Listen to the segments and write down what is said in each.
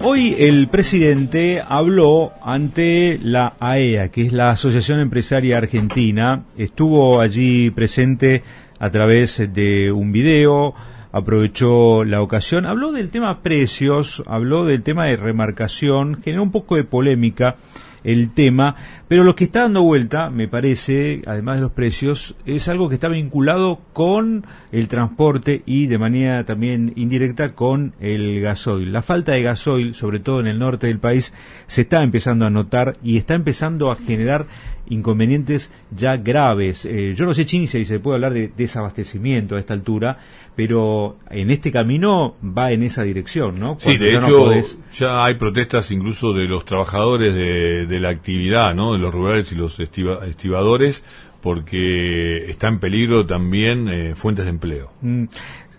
Hoy el presidente habló ante la AEA, que es la Asociación Empresaria Argentina. Estuvo allí presente a través de un video, aprovechó la ocasión, habló del tema precios, habló del tema de remarcación, generó un poco de polémica el tema, pero lo que está dando vuelta, me parece, además de los precios, es algo que está vinculado con el transporte y de manera también indirecta con el gasoil. La falta de gasoil, sobre todo en el norte del país, se está empezando a notar y está empezando a generar inconvenientes ya graves. Eh, yo no sé, Chini, si se puede hablar de desabastecimiento a esta altura, pero en este camino va en esa dirección, ¿no? sí, de hecho, ya hay protestas incluso de los trabajadores de, la actividad, ¿no? De los rurales y los estibadores, porque está en peligro también eh, fuentes de empleo. Mm.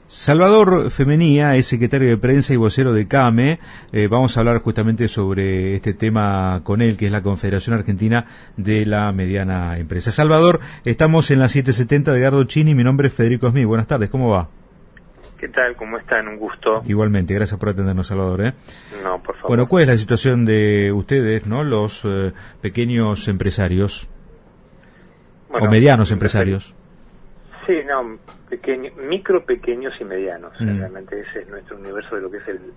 Salvador Femenía es secretario de prensa y vocero de CAME. Eh, vamos a hablar justamente sobre este tema con él, que es la Confederación Argentina de la Mediana Empresa. Salvador, estamos en la 770 de Gardo Chini. Mi nombre es Federico Smith. Buenas tardes, ¿cómo va? ¿Qué tal? ¿Cómo están? Un gusto. Igualmente, gracias por atendernos, Salvador. ¿eh? No, por favor. Bueno, ¿cuál es la situación de ustedes, no los eh, pequeños empresarios? o medianos empresarios. Sí, no, pequeño, micro, pequeños y medianos. Mm. Realmente ese es nuestro universo de lo que es el,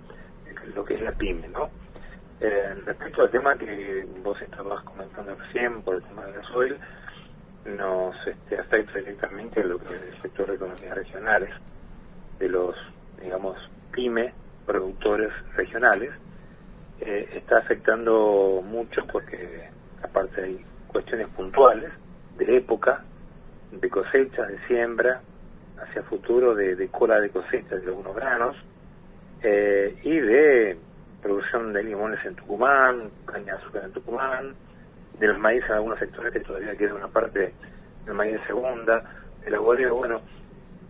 lo que es la pyme, ¿no? Eh, respecto al tema que vos estabas comentando recién por el tema del gasoil, nos este, afecta directamente lo que es el sector de economías regionales, de los, digamos, pyme, productores regionales, eh, está afectando mucho porque aparte hay cuestiones puntuales de época de cosecha, de siembra, hacia futuro de, cola de cosecha de algunos granos eh, y de producción de limones en Tucumán, caña de azúcar en Tucumán, de los maíz en algunos sectores que todavía queda una parte del maíz de segunda, de la guardia, bueno,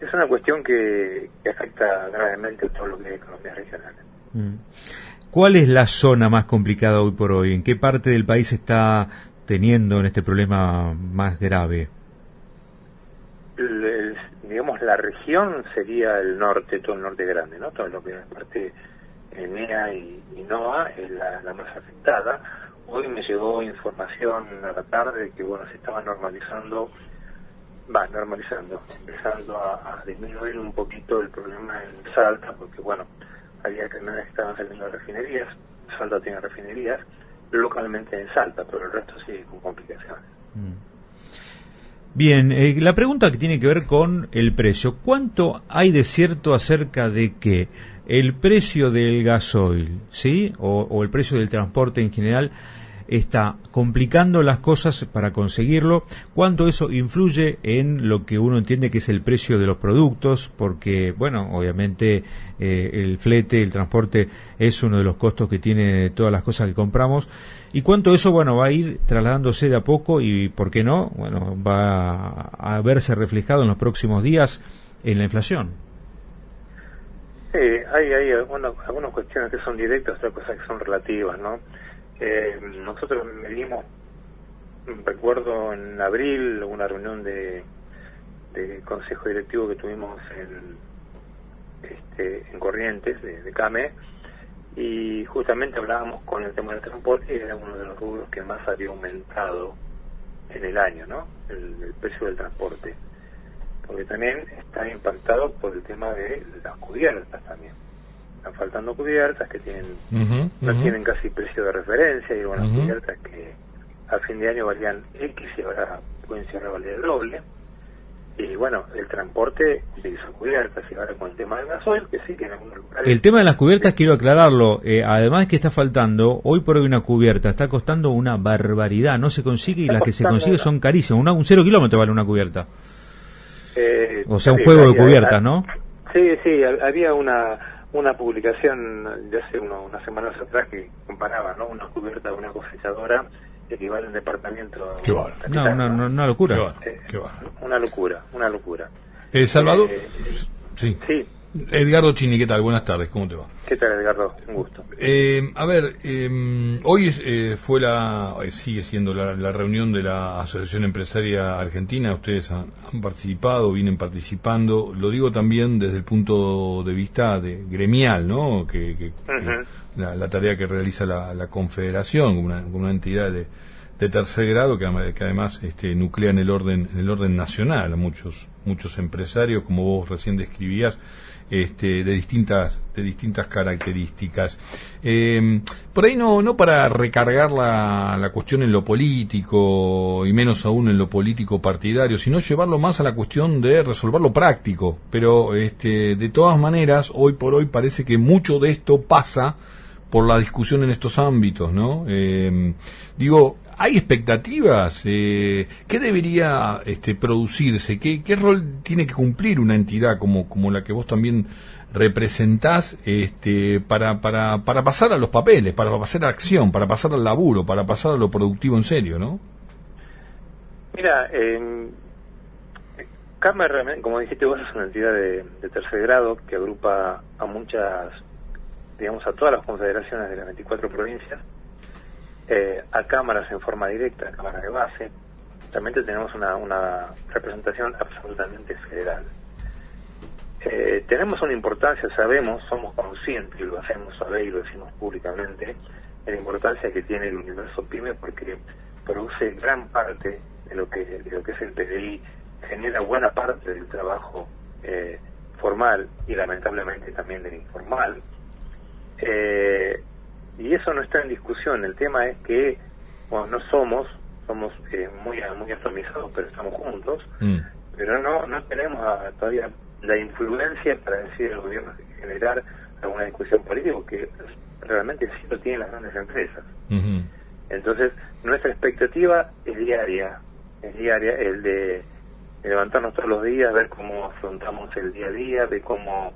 es una cuestión que, afecta gravemente a todo lo que es economía regional. Mm. ¿Cuál es la zona más complicada hoy por hoy? ¿En qué parte del país está teniendo en este problema más grave? Digamos, la región sería el norte, todo el norte grande, ¿no? Todo lo que es parte NEA y, y NOA es la, más afectada. Hoy me llegó información a la tarde que, bueno, se estaba normalizando, va, normalizando, empezando a, disminuir un poquito el problema en Salta, porque, bueno, había que estaban saliendo refinerías, Salta tiene refinerías, localmente en Salta, pero el resto sigue con complicaciones. Mm. Bien, eh, la pregunta que tiene que ver con el precio. ¿Cuánto hay de cierto acerca de que el precio del gasoil, ¿sí? O, el precio del transporte en general está complicando las cosas para conseguirlo, cuánto eso influye en lo que uno entiende que es el precio de los productos, porque, bueno, obviamente eh, el flete, el transporte es uno de los costos que tiene todas las cosas que compramos, y cuánto eso, bueno, va a ir trasladándose de a poco y, ¿por qué no? Bueno, va a verse reflejado en los próximos días en la inflación. Sí, hay, hay algunas, algunas cuestiones que son directas, otras cosas que son relativas, ¿no? Eh, nosotros medimos, recuerdo en abril, una reunión de, consejo directivo que tuvimos en, este, en Corrientes, de, CAME, y justamente hablábamos con el tema del transporte y era uno de los rubros que más había aumentado en el año, ¿no? El, precio del transporte. Porque también está impactado por el tema de las cubiertas también están faltando cubiertas que tienen no tienen casi precio de referencia y bueno, cubiertas que a fin de año valían X y ahora pueden a valer el doble y bueno, el transporte de esas cubiertas y ahora con el tema del gasoil, que sí que en algunos lugares... El tema de las cubiertas, quiero aclararlo, eh, además que está faltando, hoy por hoy una cubierta está costando una barbaridad, no se consigue y las que se consigue son carísimas, un cero kilómetro vale una cubierta. Eh, o sea, un juego de cubiertas, ¿no? Sí, sí, había una una publicación de hace unas semanas atrás que comparaba ¿no? una cubierta de una cosechadora equivale a un departamento. Qué no, una, una, locura. Eh, una locura, una locura. El Salvador. Eh, sí. Sí. Edgardo Chini, ¿qué tal? Buenas tardes, ¿cómo te va? ¿Qué tal, Edgardo? Un gusto. Eh, a ver, eh, hoy eh, fue la, eh, sigue siendo la, la, reunión de la Asociación Empresaria Argentina. Ustedes han, han, participado, vienen participando. Lo digo también desde el punto de vista de gremial, ¿no? Que, que, uh -huh. que la, la, tarea que realiza la, la Confederación, una, una entidad de, de tercer grado que, que además este, nuclea en el orden en el orden nacional a muchos muchos empresarios como vos recién describías este, de distintas de distintas características. Eh, por ahí no no para recargar la, la cuestión en lo político y menos aún en lo político partidario sino llevarlo más a la cuestión de resolver lo práctico. Pero este, de todas maneras hoy por hoy parece que mucho de esto pasa por la discusión en estos ámbitos, ¿no? Eh, digo, ¿Hay expectativas? Eh, ¿Qué debería este, producirse? ¿Qué, ¿Qué, rol tiene que cumplir una entidad como, como la que vos también representás este, para, para, para pasar a los papeles, para pasar a acción, para pasar al laburo, para pasar a lo productivo en serio, ¿no? Mira, eh, como dijiste vos, es una entidad de tercer grado que agrupa a muchas, digamos, a todas las confederaciones de las 24 provincias eh, a cámaras en forma directa, a cámaras de base, realmente tenemos una, representación absolutamente federal. Eh, tenemos una importancia, sabemos, somos conscientes, y lo hacemos saber y lo decimos públicamente, de la importancia que tiene el universo PYME porque produce gran parte de lo que, de lo que es el PDI, genera buena parte del trabajo eh, formal y lamentablemente también del informal. Eh, y eso no está en discusión. El tema es que, bueno, no somos, somos eh, muy muy atomizados, pero estamos juntos, mm. pero no no tenemos todavía la influencia para decir al gobierno generar alguna discusión política, que realmente sí lo tienen las grandes empresas. -huh. Entonces, nuestra expectativa es diaria, es diaria, el de levantarnos todos los días, ver cómo afrontamos el día a día, de cómo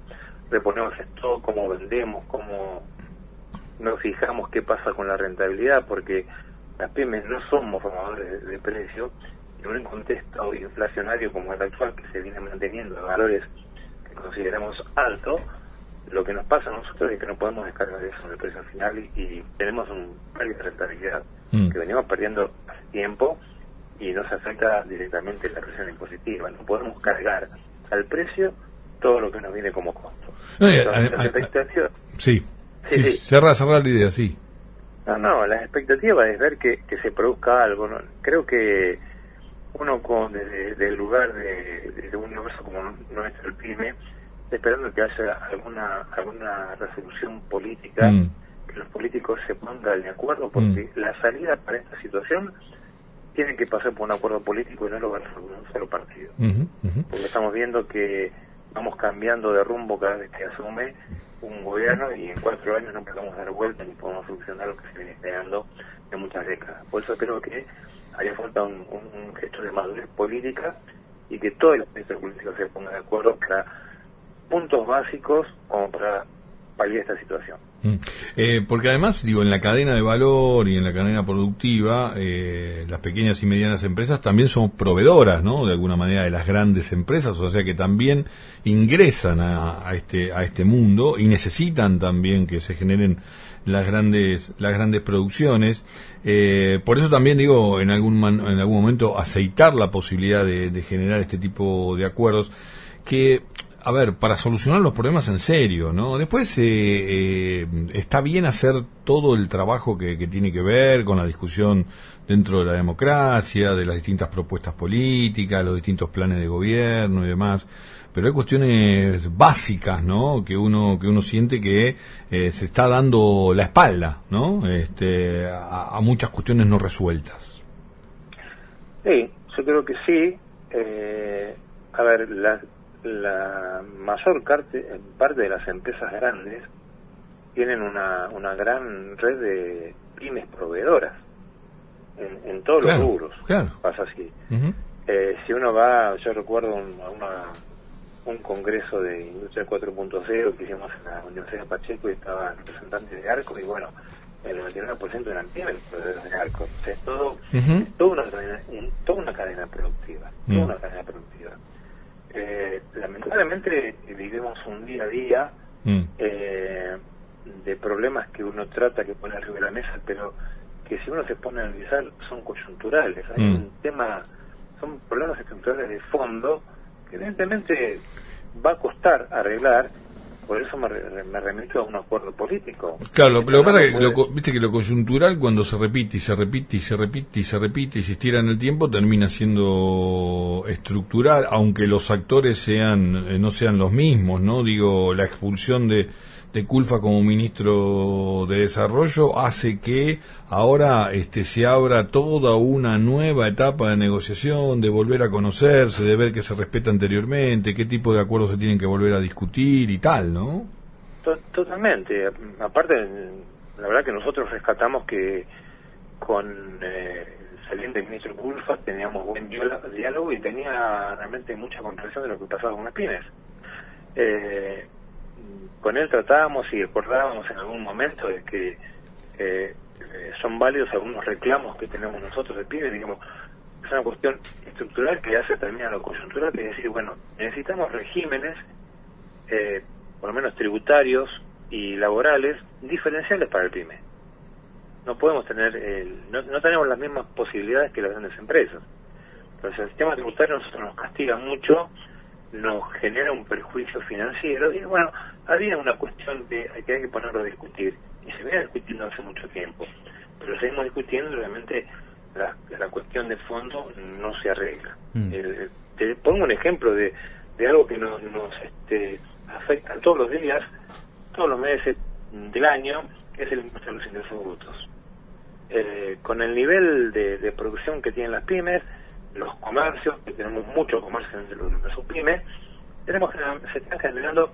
reponemos esto, cómo vendemos, cómo no fijamos qué pasa con la rentabilidad porque las pymes no somos formadores de, de precios en un contexto inflacionario como el actual que se viene manteniendo a valores que consideramos altos lo que nos pasa a nosotros es que no podemos descargar eso en el precio final y, y tenemos un pérdida de rentabilidad mm. que venimos perdiendo tiempo y nos afecta directamente la presión impositiva no podemos cargar al precio todo lo que nos viene como costo Entonces, a, a, a, sí Sí, sí, Cerra, cerra la idea, sí. No, no, la expectativa es ver que, que se produzca algo. ¿no? Creo que uno con desde, desde el lugar de, de, un universo como nuestro, el PYME, esperando que haya alguna alguna resolución política, mm. que los políticos se pongan de acuerdo, porque mm. la salida para esta situación tiene que pasar por un acuerdo político y no lo va a resolver un solo partido. Porque estamos viendo que vamos cambiando de rumbo cada vez que asume un gobierno y en cuatro años no podemos dar vuelta ni podemos solucionar lo que se viene esperando en muchas décadas. Por eso creo que haría falta un, un gesto de madurez política y que todos los países políticos se pongan de acuerdo para puntos básicos como para paliar esta situación. Eh, porque además, digo, en la cadena de valor y en la cadena productiva, eh, las pequeñas y medianas empresas también son proveedoras, ¿no? De alguna manera de las grandes empresas, o sea que también ingresan a, este a este mundo y necesitan también que se generen las grandes las grandes producciones. Eh, por eso también digo, en algún en algún momento aceitar la posibilidad de, de generar este tipo de acuerdos que a ver, para solucionar los problemas en serio, ¿no? Después eh, eh, está bien hacer todo el trabajo que, que, tiene que ver con la discusión dentro de la democracia, de las distintas propuestas políticas, los distintos planes de gobierno y demás, pero hay cuestiones básicas, ¿no? Que uno que uno siente que eh, se está dando la espalda, ¿no? Este, a, muchas cuestiones no resueltas. Sí, yo creo que sí. Eh, a ver, las la mayor parte, parte de las empresas grandes tienen una, una gran red de pymes proveedoras en, en todos claro, los rubros. Claro. Pasa así. Uh -huh. eh, si uno va, yo recuerdo un, una, un congreso de Industria 4.0 que hicimos en la Universidad de Pacheco y estaba el representante de Arco y bueno, el 99% eran pymes proveedores de Arco. O sea, es todo, uh -huh. toda, una cadena, toda una cadena productiva. Toda uh -huh. una cadena productiva. Eh, lamentablemente vivimos un día a día mm. eh, de problemas que uno trata que pone arriba de la mesa, pero que si uno se pone a analizar son coyunturales. Hay mm. un tema, son problemas estructurales de fondo que evidentemente va a costar arreglar por eso me, remito a un acuerdo político. Claro, lo, que pasa es que, lo, viste que lo coyuntural cuando se repite y se repite y se repite y se repite y se estira en el tiempo termina siendo estructural, aunque los actores sean eh, no sean los mismos, ¿no? Digo, la expulsión de de Culfa como ministro de Desarrollo hace que ahora este, se abra toda una nueva etapa de negociación, de volver a conocerse, de ver qué se respeta anteriormente, qué tipo de acuerdos se tienen que volver a discutir y tal, ¿no? Totalmente. Aparte, la verdad que nosotros rescatamos que con eh, el saliente ministro Culfa teníamos buen diálogo y tenía realmente mucha comprensión de lo que pasaba con las pymes. Eh, con él tratábamos y acordábamos en algún momento de que eh, son válidos algunos reclamos que tenemos nosotros de PIB, digamos, es una cuestión estructural que hace también a lo coyuntural, que es decir, bueno, necesitamos regímenes, eh, por lo menos tributarios y laborales, diferenciales para el PYME. No podemos tener, el, no, no tenemos las mismas posibilidades que las grandes empresas. Entonces el sistema tributario nosotros nos castiga mucho nos genera un perjuicio financiero y bueno, había una cuestión de que hay que ponerlo a discutir y se viene discutiendo hace mucho tiempo, pero seguimos discutiendo realmente la, la cuestión de fondo no se arregla. Mm. Eh, te pongo un ejemplo de, de algo que nos, nos este, afecta todos los días, todos los meses del año, que es el impuesto de los ingresos brutos. Eh, con el nivel de, de producción que tienen las pymes, los comercios, que tenemos mucho comercio entre los pymes, tenemos, se están generando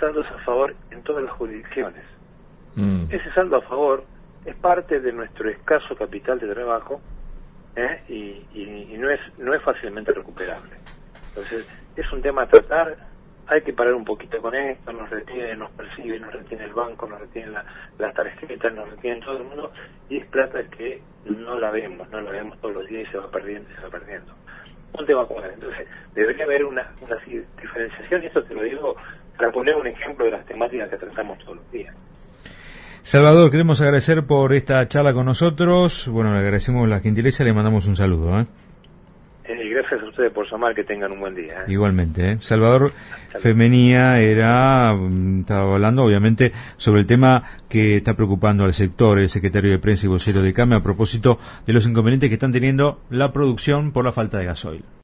saldos a favor en todas las jurisdicciones. Mm. Ese saldo a favor es parte de nuestro escaso capital de trabajo ¿eh? y, no es no es fácilmente recuperable. Entonces, es un tema a tratar, hay que parar un poquito con esto, nos retiene, nos percibe, nos retiene el banco, nos retiene la, las tarjetas, nos retiene todo el mundo, y es plata que no la vemos, no la vemos todos los días y se va perdiendo, se va perdiendo. Un tema como Entonces, debería haber una, una diferenciación, y esto te lo digo para poner un ejemplo de las temáticas que tratamos todos los días. Salvador, queremos agradecer por esta charla con nosotros. Bueno, le agradecemos la gentileza y le mandamos un saludo. ¿eh? Gracias a ustedes por llamar, que tengan un buen día. ¿eh? Igualmente. ¿eh? Salvador Femenía era, mm, estaba hablando obviamente sobre el tema que está preocupando al sector, el secretario de prensa y vocero de CAME a propósito de los inconvenientes que están teniendo la producción por la falta de gasoil.